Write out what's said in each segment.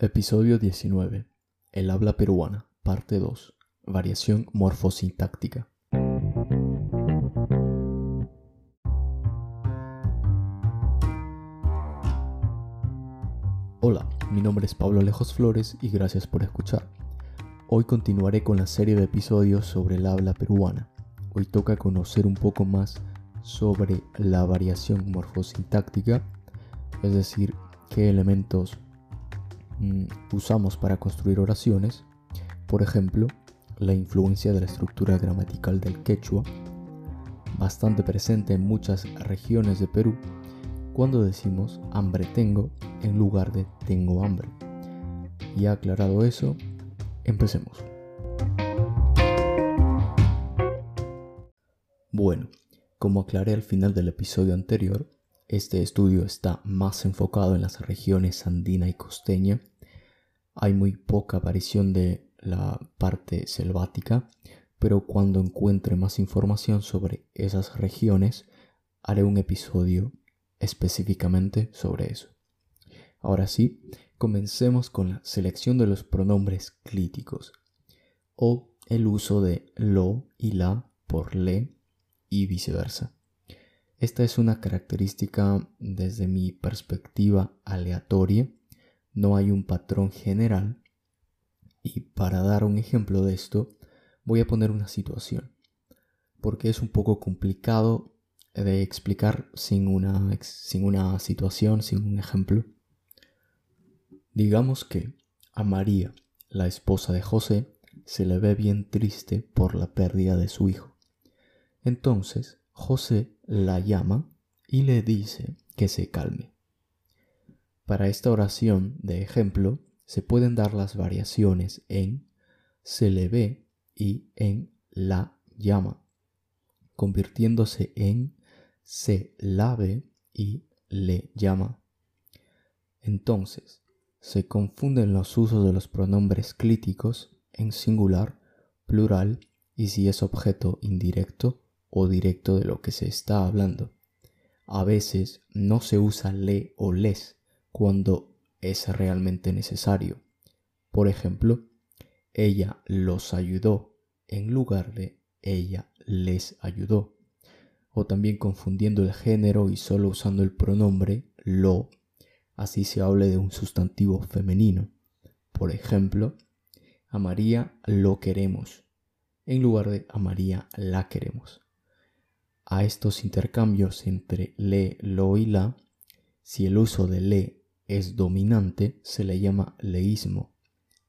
Episodio 19. El habla peruana, parte 2. Variación morfosintáctica. Hola, mi nombre es Pablo Alejos Flores y gracias por escuchar. Hoy continuaré con la serie de episodios sobre el habla peruana. Hoy toca conocer un poco más sobre la variación morfosintáctica, es decir, qué elementos usamos para construir oraciones. Por ejemplo, la influencia de la estructura gramatical del quechua, bastante presente en muchas regiones de Perú, cuando decimos hambre tengo en lugar de tengo hambre. Y aclarado eso, empecemos. Bueno, como aclaré al final del episodio anterior, este estudio está más enfocado en las regiones andina y costeña. Hay muy poca aparición de la parte selvática, pero cuando encuentre más información sobre esas regiones, haré un episodio específicamente sobre eso. Ahora sí, comencemos con la selección de los pronombres clíticos o el uso de lo y la por le y viceversa. Esta es una característica desde mi perspectiva aleatoria, no hay un patrón general y para dar un ejemplo de esto voy a poner una situación, porque es un poco complicado de explicar sin una, sin una situación, sin un ejemplo. Digamos que a María, la esposa de José, se le ve bien triste por la pérdida de su hijo. Entonces José la llama y le dice que se calme. Para esta oración de ejemplo se pueden dar las variaciones en se le ve y en la llama, convirtiéndose en se la ve y le llama. Entonces, se confunden los usos de los pronombres clíticos en singular, plural y si es objeto indirecto o directo de lo que se está hablando. A veces no se usa le o les cuando es realmente necesario. Por ejemplo, ella los ayudó en lugar de ella les ayudó. O también confundiendo el género y solo usando el pronombre lo, así se hable de un sustantivo femenino. Por ejemplo, a María lo queremos en lugar de a María la queremos a estos intercambios entre le, lo y la, si el uso de le es dominante, se le llama leísmo,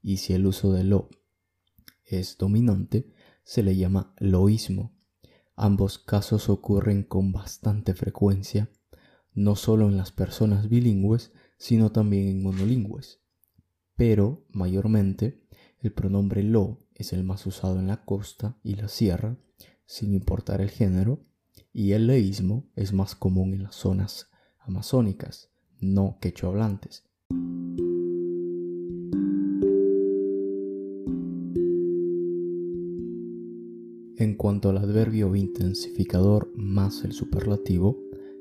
y si el uso de lo es dominante, se le llama loísmo. Ambos casos ocurren con bastante frecuencia, no solo en las personas bilingües, sino también en monolingües. Pero, mayormente, el pronombre lo es el más usado en la costa y la sierra, sin importar el género, y el leísmo es más común en las zonas amazónicas, no quechohablantes. En cuanto al adverbio intensificador más el superlativo,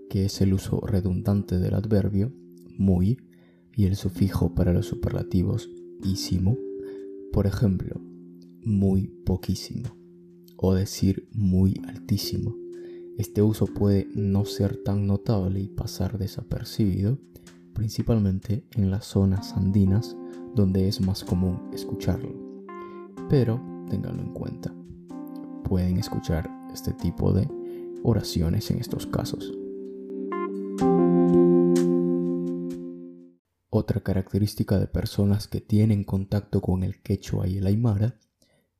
que es el uso redundante del adverbio, muy, y el sufijo para los superlativos, ísimo, por ejemplo, muy poquísimo, o decir muy altísimo este uso puede no ser tan notable y pasar desapercibido, principalmente en las zonas andinas donde es más común escucharlo. Pero ténganlo en cuenta. Pueden escuchar este tipo de oraciones en estos casos. Otra característica de personas que tienen contacto con el quechua y el aymara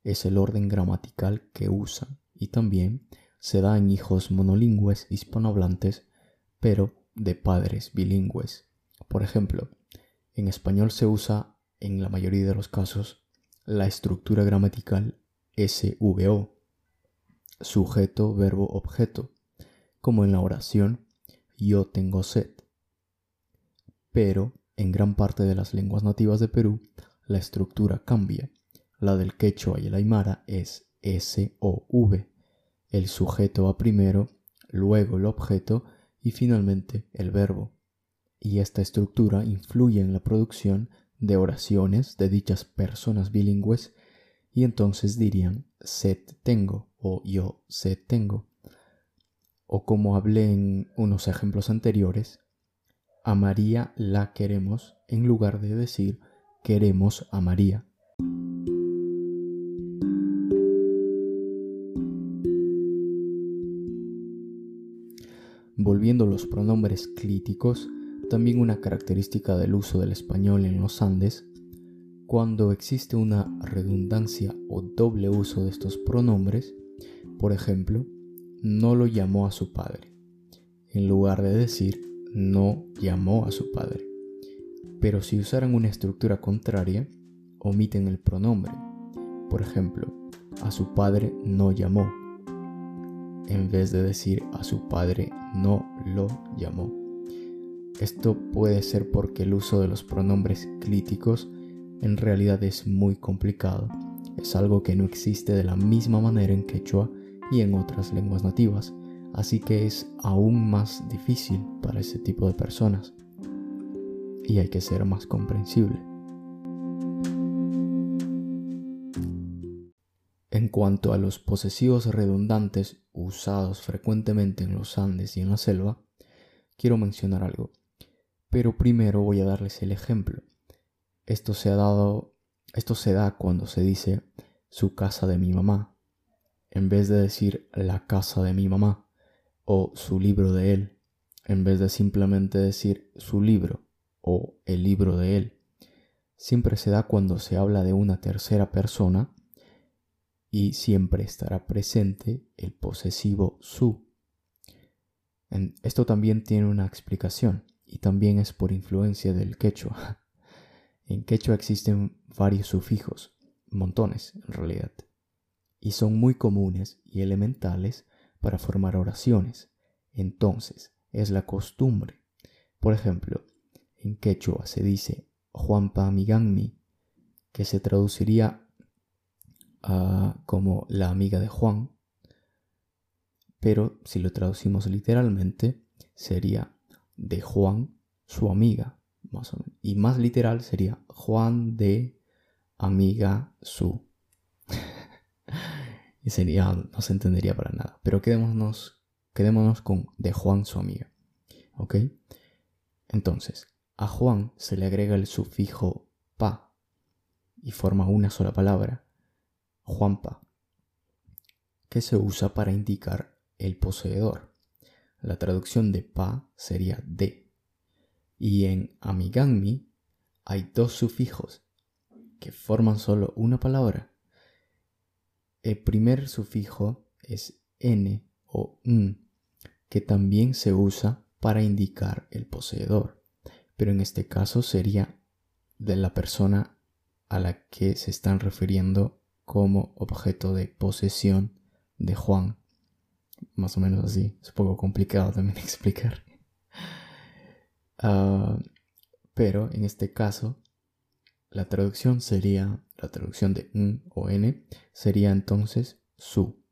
es el orden gramatical que usan y también se da en hijos monolingües hispanohablantes, pero de padres bilingües. Por ejemplo, en español se usa en la mayoría de los casos la estructura gramatical SVO, sujeto, verbo, objeto, como en la oración yo tengo sed. Pero en gran parte de las lenguas nativas de Perú la estructura cambia. La del quechua y el aymara es SOV el sujeto va primero, luego el objeto y finalmente el verbo. Y esta estructura influye en la producción de oraciones de dichas personas bilingües y entonces dirían sed tengo o yo sed tengo. O como hablé en unos ejemplos anteriores, a María la queremos en lugar de decir queremos a María. Volviendo los pronombres clíticos, también una característica del uso del español en los Andes, cuando existe una redundancia o doble uso de estos pronombres, por ejemplo, no lo llamó a su padre, en lugar de decir no llamó a su padre. Pero si usaran una estructura contraria, omiten el pronombre. Por ejemplo, a su padre no llamó, en vez de decir a su padre no lo llamó. Esto puede ser porque el uso de los pronombres clíticos en realidad es muy complicado. Es algo que no existe de la misma manera en quechua y en otras lenguas nativas, así que es aún más difícil para ese tipo de personas. Y hay que ser más comprensible. En cuanto a los posesivos redundantes usados frecuentemente en los Andes y en la selva, quiero mencionar algo. Pero primero voy a darles el ejemplo. Esto se ha dado, esto se da cuando se dice su casa de mi mamá, en vez de decir la casa de mi mamá o su libro de él, en vez de simplemente decir su libro o el libro de él. Siempre se da cuando se habla de una tercera persona y siempre estará presente el posesivo su. esto también tiene una explicación y también es por influencia del quechua. En quechua existen varios sufijos, montones en realidad, y son muy comunes y elementales para formar oraciones. Entonces, es la costumbre. Por ejemplo, en quechua se dice Juanpa Migangmi, que se traduciría como la amiga de Juan, pero si lo traducimos literalmente sería de Juan su amiga, más o menos. Y más literal sería Juan de amiga su. y sería, no se entendería para nada. Pero quedémonos, quedémonos con de Juan su amiga. ¿Ok? Entonces, a Juan se le agrega el sufijo pa y forma una sola palabra Juanpa, que se usa para indicar el poseedor. La traducción de pa sería de. Y en amigami hay dos sufijos que forman solo una palabra. El primer sufijo es n o n, que también se usa para indicar el poseedor, pero en este caso sería de la persona a la que se están refiriendo como objeto de posesión de Juan. Más o menos así. Es un poco complicado también explicar. Ah, pero en este caso, la traducción sería, la traducción de n o n sería entonces su.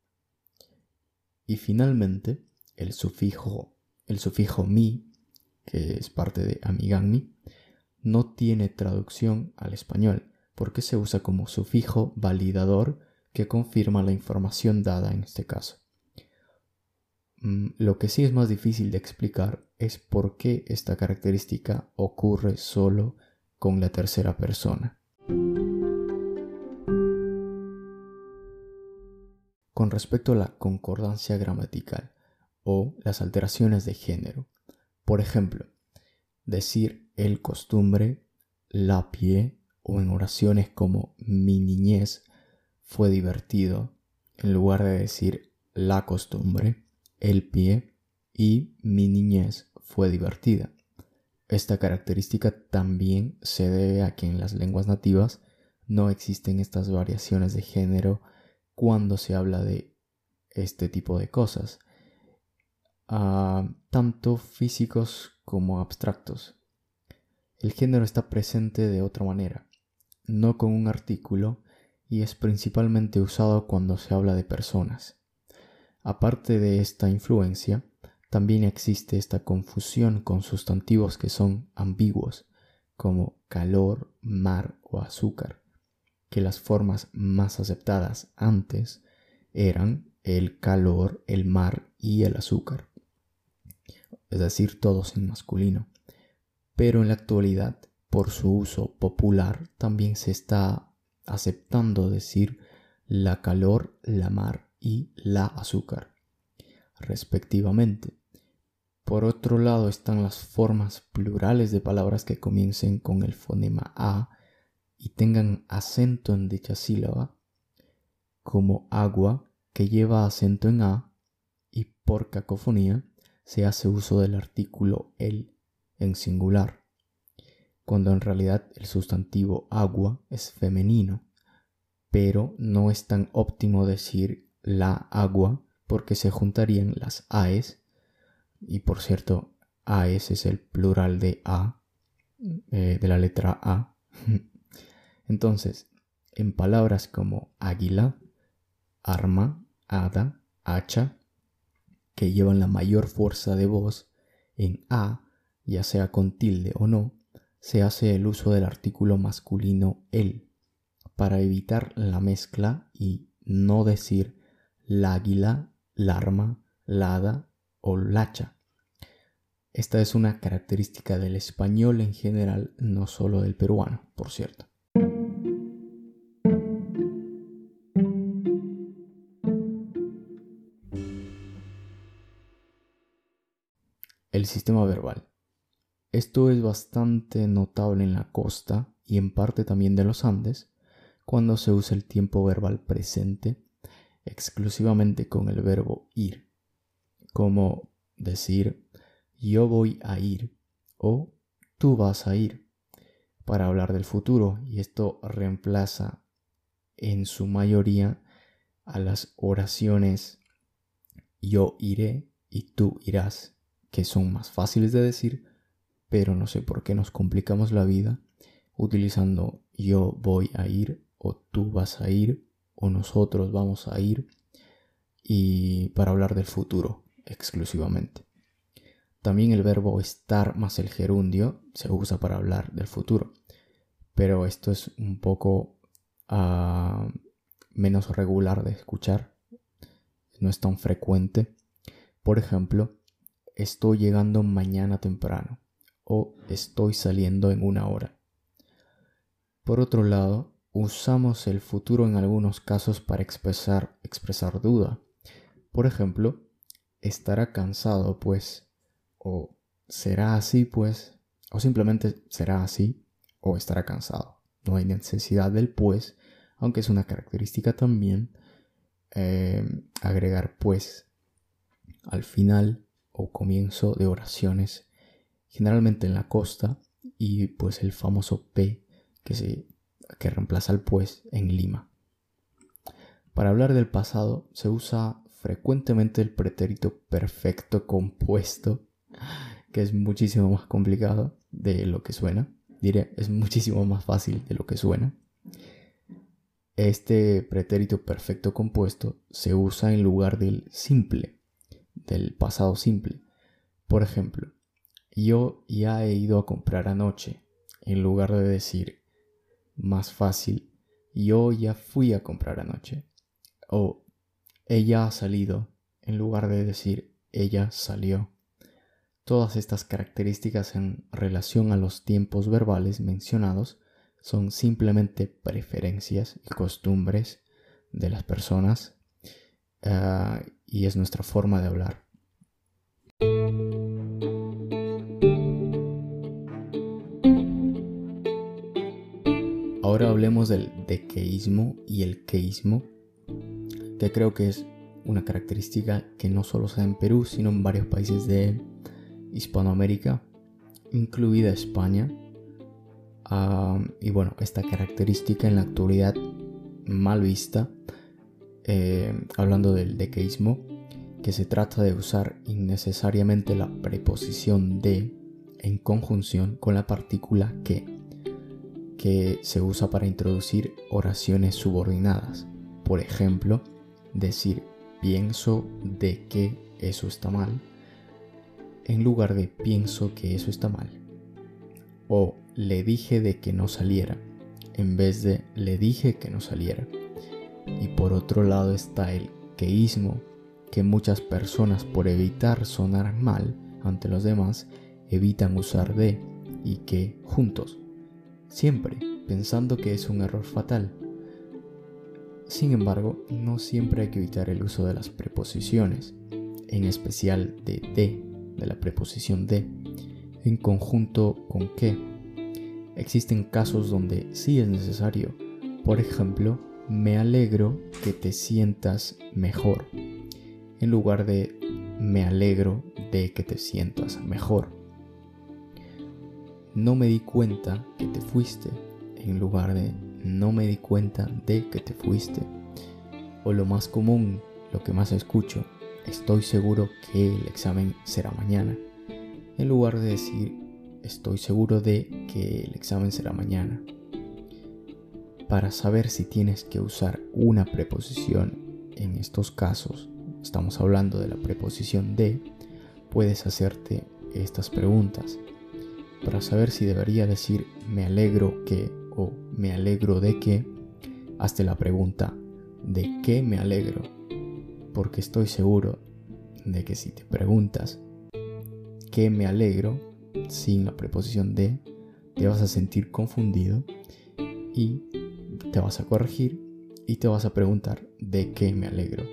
Y finalmente, el sufijo, el sufijo mi, que es parte de amigami, no tiene traducción al español porque se usa como sufijo validador que confirma la información dada en este caso. Mm, lo que sí es más difícil de explicar es por qué esta característica ocurre solo con la tercera persona. Con respecto a la concordancia gramatical o las alteraciones de género, por ejemplo, decir el costumbre, la pie o en oraciones como mi niñez fue divertido, en lugar de decir la costumbre, el pie y mi niñez fue divertida. Esta característica también se debe a que en las lenguas nativas no existen estas variaciones de género cuando se habla de este tipo de cosas, ah, tanto físicos como abstractos. El género está presente de otra manera no con un artículo, y es principalmente usado cuando se habla de personas. Aparte de esta influencia, también existe esta confusión con sustantivos que son ambiguos, como calor, mar o azúcar, que las formas más aceptadas antes eran el calor, el mar y el azúcar, es decir, todos en masculino. Pero en la actualidad, por su uso popular, también se está aceptando decir la calor, la mar y la azúcar, respectivamente. Por otro lado están las formas plurales de palabras que comiencen con el fonema A y tengan acento en dicha sílaba, como agua, que lleva acento en A, y por cacofonía se hace uso del artículo el en singular, cuando en realidad el sustantivo agua es femenino, pero no es tan óptimo decir la agua porque se juntarían las AES y por cierto, AES es el plural de A, eh, de la letra A. Entonces, en palabras como águila, arma, hada, hacha, que llevan la mayor fuerza de voz, en A, ya sea con tilde o no, se hace el uso del artículo masculino el, para evitar la mezcla y no decir la águila, la arma, la hada o lacha. Esta es una característica del español en general, no solo del peruano, por cierto. El sistema verbal. Esto es bastante notable en la costa y en parte también de los Andes, cuando se usa el tiempo verbal presente exclusivamente con el verbo ir, como decir yo voy a ir o tú vas a ir para hablar del futuro y esto reemplaza en su mayoría a las oraciones yo iré y tú irás, que son más fáciles de decir, pero no sé por qué nos complicamos la vida utilizando yo voy a ir o tú vas a ir o nosotros vamos a ir y para hablar del futuro exclusivamente. También el verbo estar más el gerundio se usa para hablar del futuro, pero esto es un poco ah, menos regular de escuchar, no es tan frecuente. Por ejemplo, estoy llegando mañana temprano o estoy saliendo en una hora. Por otro lado, usamos el futuro en algunos casos para expresar, expresar duda. Por ejemplo, estará cansado, pues, o será así, pues, o simplemente será así, o estará cansado. No hay necesidad del pues, aunque es una característica también eh, agregar pues al final o comienzo de oraciones, generalmente en la costa, y pues el famoso P que, se, que reemplaza el pues en Lima. Para hablar del pasado se usa frecuentemente el pretérito perfecto compuesto, que es muchísimo más complicado de lo que suena. Diré, es muchísimo más fácil de lo que suena. Este pretérito perfecto compuesto se usa en lugar del simple, del pasado simple. Por ejemplo, yo ya he ido a comprar anoche, en lugar de decir más fácil, yo ya fui a comprar anoche. O ella ha salido, en lugar de decir ella salió. Todas estas características en relación a los tiempos verbales mencionados son simplemente preferencias y costumbres de las personas ah, y es nuestra forma de hablar. Ahora hablemos del dequeísmo y el queísmo que creo que es una característica que no solo se da en Perú, sino en varios países de Hispanoamérica, incluida España. y bueno, esta característica en la actualidad mal vista, eh, hablando del dequeísmo, que se trata de usar innecesariamente la preposición de en conjunción con la partícula que, que se usa para introducir oraciones subordinadas. Por ejemplo, decir pienso de que eso está mal en lugar de pienso que eso está mal. o le dije de que no saliera, en vez de le dije que no saliera. Y por otro lado está el queísmo, que muchas personas por evitar sonar mal ante los demás evitan usar de y que juntos, siempre pensando que es un error fatal. Sin embargo, no siempre hay que evitar el uso de las preposiciones, en especial de de, de la preposición de, en conjunto con que. Existen casos donde sí es necesario. Por ejemplo, me alegro que te sientas mejor, en lugar de me alegro de que te sientas mejor. No me di cuenta que te fuiste, en lugar de no me di cuenta de que te fuiste. O lo más común, lo que más escucho, estoy seguro que el examen será mañana, en lugar de decir estoy seguro de que el examen será mañana. Para saber si tienes que usar una preposición en estos casos, estamos hablando de la preposición de, puedes hacerte estas preguntas. Para saber si debería decir me alegro que o me alegro de que, hazte la pregunta ¿de qué me alegro? Porque estoy seguro de que si te preguntas ¿qué me alegro? sin la preposición de, te vas a sentir confundido y te vas a corregir y te vas a preguntar ¿de qué me alegro?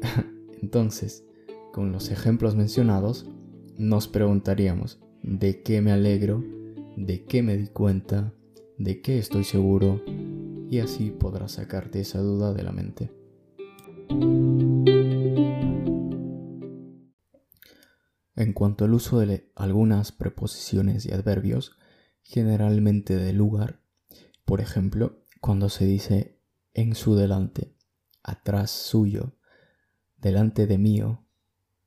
Entonces, con los ejemplos mencionados, nos preguntaríamos ¿de qué me alegro? ¿De qué me di cuenta? de qué estoy seguro y así podrás sacarte esa duda de la mente. En cuanto al uso de algunas preposiciones y adverbios, generalmente de lugar, por ejemplo, cuando se dice en su delante, atrás suyo, delante de mío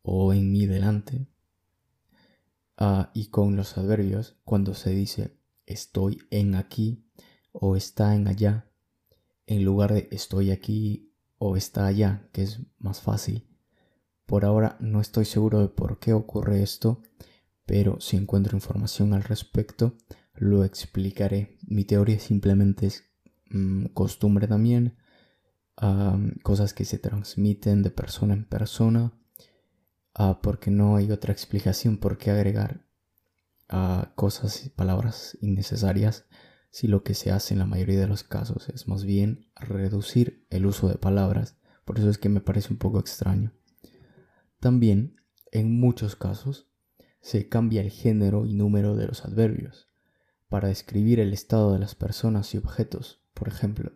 o en mi delante, ah, y con los adverbios, cuando se dice estoy en aquí o está en allá, en lugar de estoy aquí o está allá, que es más fácil. Por ahora no estoy seguro de por qué ocurre esto, pero si encuentro información al respecto, lo explicaré. Mi teoría simplemente es mm, costumbre también, cosas que se transmiten de persona en persona, ah, porque no hay otra explicación por qué agregar a cosas y palabras innecesarias si lo que se hace en la mayoría de los casos es más bien reducir el uso de palabras. Por eso es que me parece un poco extraño. También, en muchos casos, se cambia el género y número de los adverbios para describir el estado de las personas y objetos. Por ejemplo,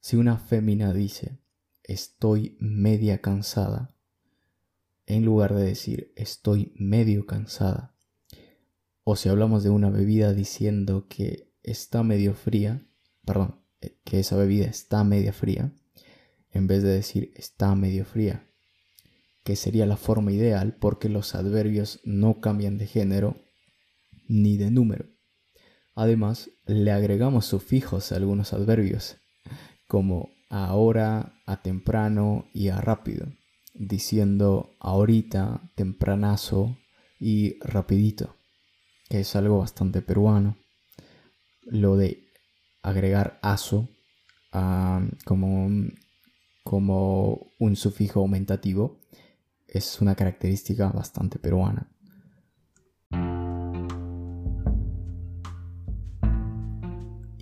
si una fémina dice estoy media cansada, en lugar de decir estoy medio cansada, o si hablamos de una bebida diciendo que está medio fría, perdón, eh, que esa bebida está media fría, en vez de decir está medio fría, que sería la forma ideal porque los adverbios no cambian de género ni de número. Además, le agregamos sufijos a algunos adverbios, como ahora, a temprano y a rápido, diciendo ahorita, tempranazo y rapidito que es algo bastante peruano. Lo de agregar aso como, un, como un sufijo aumentativo es una característica bastante peruana.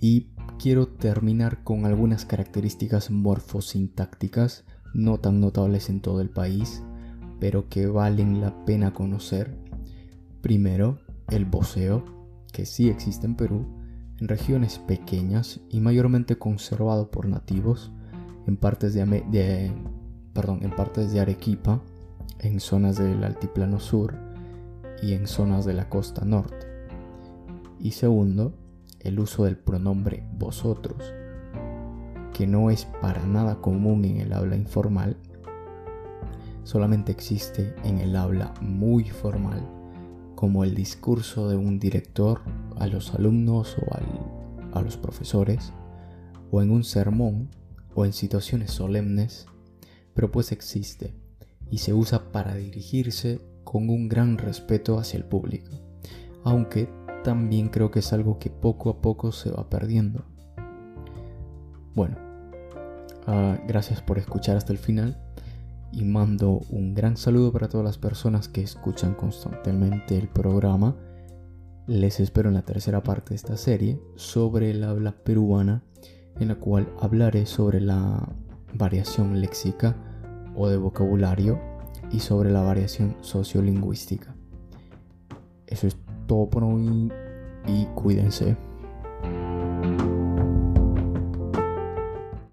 Y quiero terminar con algunas características morfosintácticas no tan notables en todo el país, pero que valen la pena conocer. Primero, el voceo, que sí existe en Perú, en regiones pequeñas y mayormente conservado por nativos, en partes de, perdón, en partes de Arequipa, en zonas del altiplano sur y en zonas de la costa norte. Y segundo, el uso del pronombre vosotros, que no es para nada común en el habla informal, solamente existe en el habla muy formal como el discurso de un director a los alumnos o a los profesores, o en un sermón, o en situaciones solemnes, pero pues existe y se usa para dirigirse con un gran respeto hacia el público, aunque también creo que es algo que poco a poco se va perdiendo. Bueno, ah, gracias por escuchar hasta el final y mando un gran saludo para todas las personas que escuchan constantemente el programa. Les espero en la tercera parte de esta serie sobre el habla peruana, en la cual hablaré sobre la variación léxica o de vocabulario y sobre la variación sociolingüística. Eso es todo por hoy y cuídense.